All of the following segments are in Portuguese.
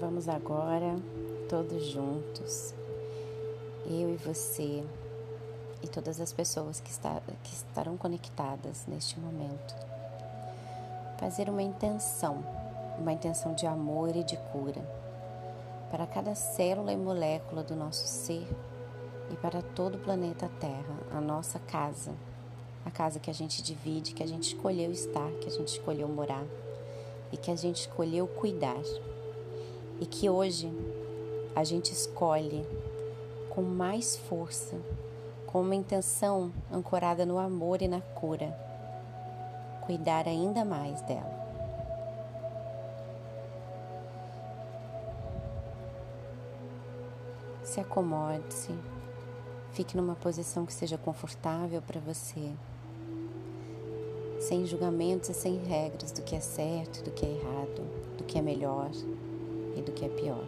Vamos agora, todos juntos, eu e você e todas as pessoas que, está, que estarão conectadas neste momento, fazer uma intenção, uma intenção de amor e de cura para cada célula e molécula do nosso ser e para todo o planeta Terra, a nossa casa, a casa que a gente divide, que a gente escolheu estar, que a gente escolheu morar e que a gente escolheu cuidar e que hoje a gente escolhe com mais força, com uma intenção ancorada no amor e na cura, cuidar ainda mais dela. Se acomode-se, fique numa posição que seja confortável para você, sem julgamentos e sem regras do que é certo, do que é errado, do que é melhor e do que é pior.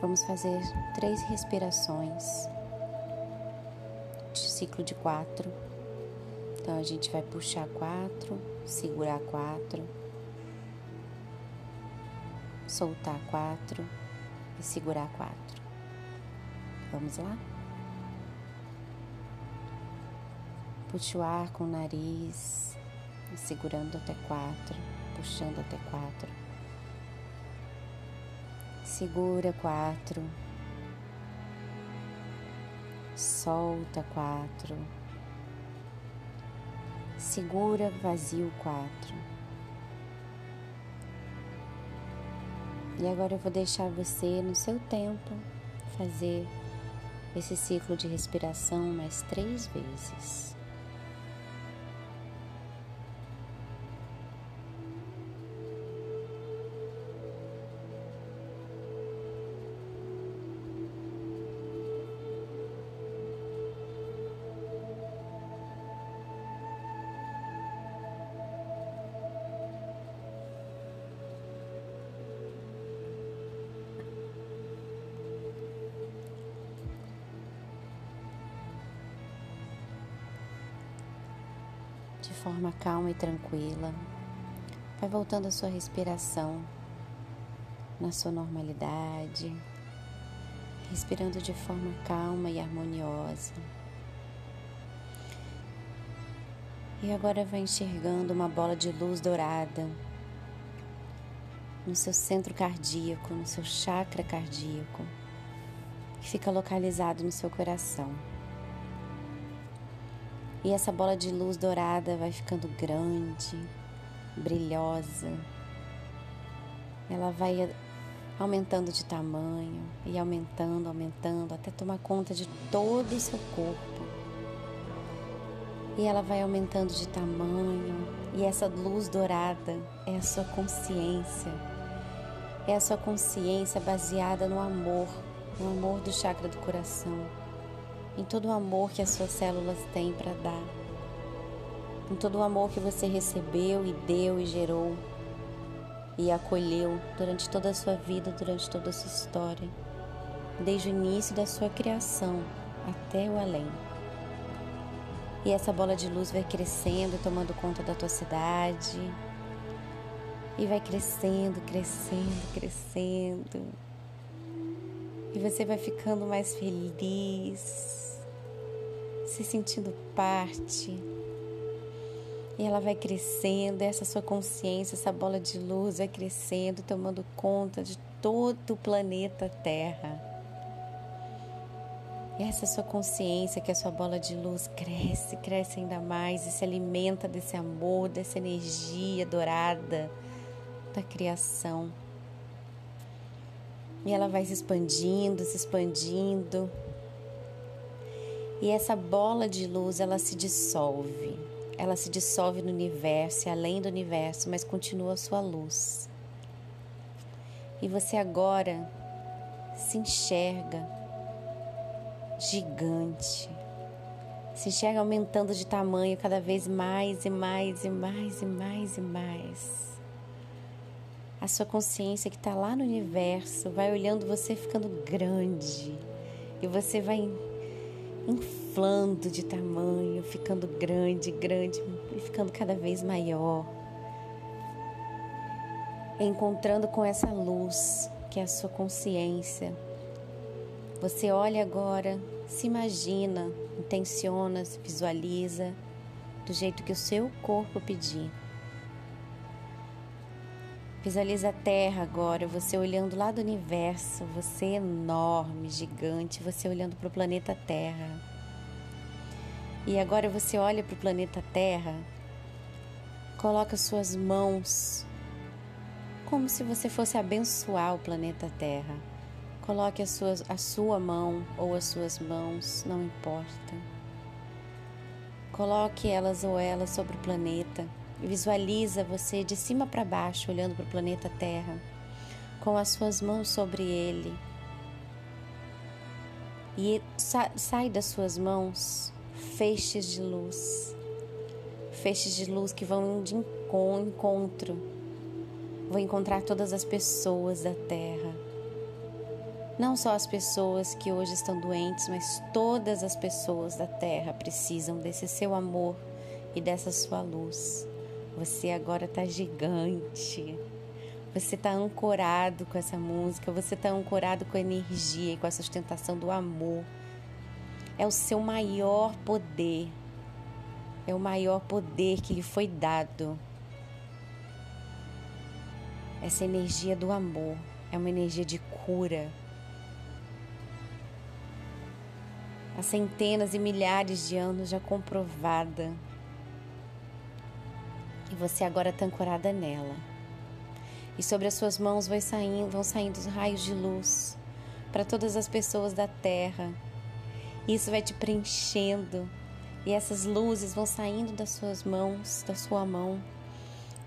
Vamos fazer três respirações de ciclo de quatro. Então a gente vai puxar quatro, segurar quatro, soltar quatro e segurar quatro. Vamos lá? Puxe o ar com o nariz, segurando até quatro puxando até quatro. Segura quatro. Solta quatro. Segura vazio quatro. E agora eu vou deixar você no seu tempo fazer esse ciclo de respiração mais três vezes. Forma calma e tranquila. Vai voltando a sua respiração na sua normalidade, respirando de forma calma e harmoniosa. E agora vai enxergando uma bola de luz dourada no seu centro cardíaco, no seu chakra cardíaco, que fica localizado no seu coração. E essa bola de luz dourada vai ficando grande, brilhosa. Ela vai aumentando de tamanho e aumentando, aumentando, até tomar conta de todo o seu corpo. E ela vai aumentando de tamanho, e essa luz dourada é a sua consciência. É a sua consciência baseada no amor, no amor do chakra do coração em todo o amor que as suas células têm para dar, em todo o amor que você recebeu e deu e gerou e acolheu durante toda a sua vida, durante toda a sua história, desde o início da sua criação até o além. E essa bola de luz vai crescendo, tomando conta da tua cidade. E vai crescendo, crescendo, crescendo. E você vai ficando mais feliz, se sentindo parte. E ela vai crescendo, essa sua consciência, essa bola de luz vai crescendo, tomando conta de todo o planeta Terra. E essa sua consciência, que é a sua bola de luz, cresce, cresce ainda mais e se alimenta desse amor, dessa energia dourada da criação. E ela vai se expandindo, se expandindo e essa bola de luz, ela se dissolve. Ela se dissolve no universo, além do universo, mas continua a sua luz. E você agora se enxerga gigante. Se enxerga aumentando de tamanho cada vez mais e mais e mais e mais e mais. A sua consciência que está lá no universo vai olhando você ficando grande. E você vai inflando de tamanho, ficando grande, grande e ficando cada vez maior. encontrando com essa luz que é a sua consciência. Você olha agora, se imagina, intenciona, se visualiza do jeito que o seu corpo pedir. Visualiza a Terra agora, você olhando lá do universo, você enorme, gigante, você olhando para o planeta Terra. E agora você olha para o planeta Terra, coloca suas mãos como se você fosse abençoar o planeta Terra. Coloque a sua mão ou as suas mãos, não importa. Coloque elas ou elas sobre o planeta Visualiza você de cima para baixo, olhando para o planeta Terra, com as suas mãos sobre ele. E sa sai das suas mãos feixes de luz, feixes de luz que vão de encontro, vão encontrar todas as pessoas da Terra. Não só as pessoas que hoje estão doentes, mas todas as pessoas da Terra precisam desse seu amor e dessa sua luz. Você agora está gigante. Você está ancorado com essa música, você está ancorado com a energia e com a sustentação do amor. É o seu maior poder. É o maior poder que lhe foi dado. Essa energia do amor é uma energia de cura. Há centenas e milhares de anos já comprovada e você agora está ancorada nela. E sobre as suas mãos vai saindo, vão saindo os raios de luz para todas as pessoas da terra. Isso vai te preenchendo e essas luzes vão saindo das suas mãos, da sua mão,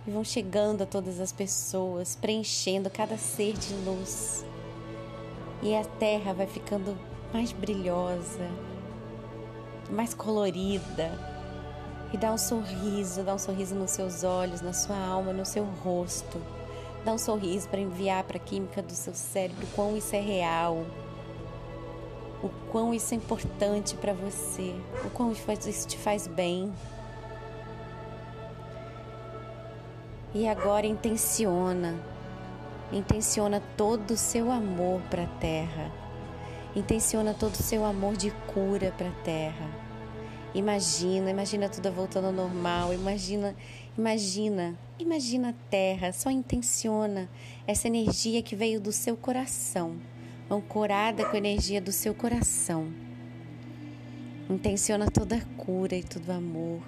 e vão chegando a todas as pessoas, preenchendo cada ser de luz. E a terra vai ficando mais brilhosa, mais colorida, e dá um sorriso, dá um sorriso nos seus olhos, na sua alma, no seu rosto. Dá um sorriso para enviar para a química do seu cérebro o quão isso é real, o quão isso é importante para você, o quão isso te faz bem. E agora intenciona, intenciona todo o seu amor para a terra, intenciona todo o seu amor de cura para a terra Imagina, imagina tudo voltando ao normal, imagina, imagina, imagina a terra, só intenciona essa energia que veio do seu coração, ancorada com a energia do seu coração. Intenciona toda a cura e todo o amor.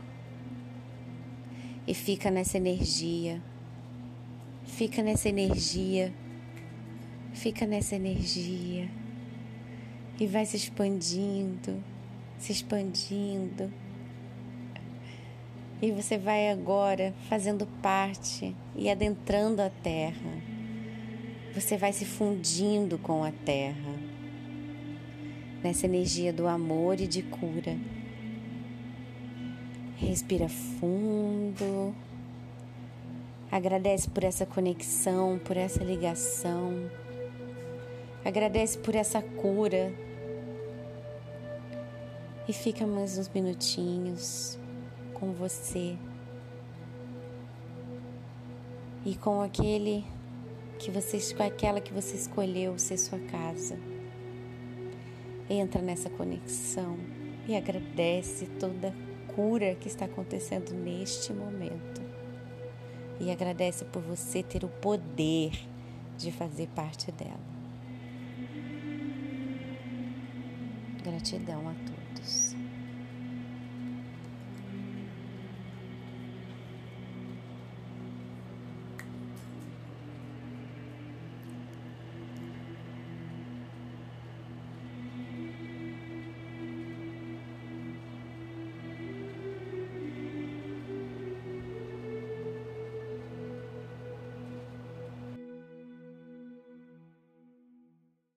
E fica nessa energia. Fica nessa energia. Fica nessa energia. E vai se expandindo se expandindo. E você vai agora fazendo parte e adentrando a terra. Você vai se fundindo com a terra, nessa energia do amor e de cura. Respira fundo. Agradece por essa conexão, por essa ligação. Agradece por essa cura e fica mais uns minutinhos com você e com aquele que você, com aquela que você escolheu ser sua casa. Entra nessa conexão e agradece toda a cura que está acontecendo neste momento. E agradece por você ter o poder de fazer parte dela. Gratidão a todos.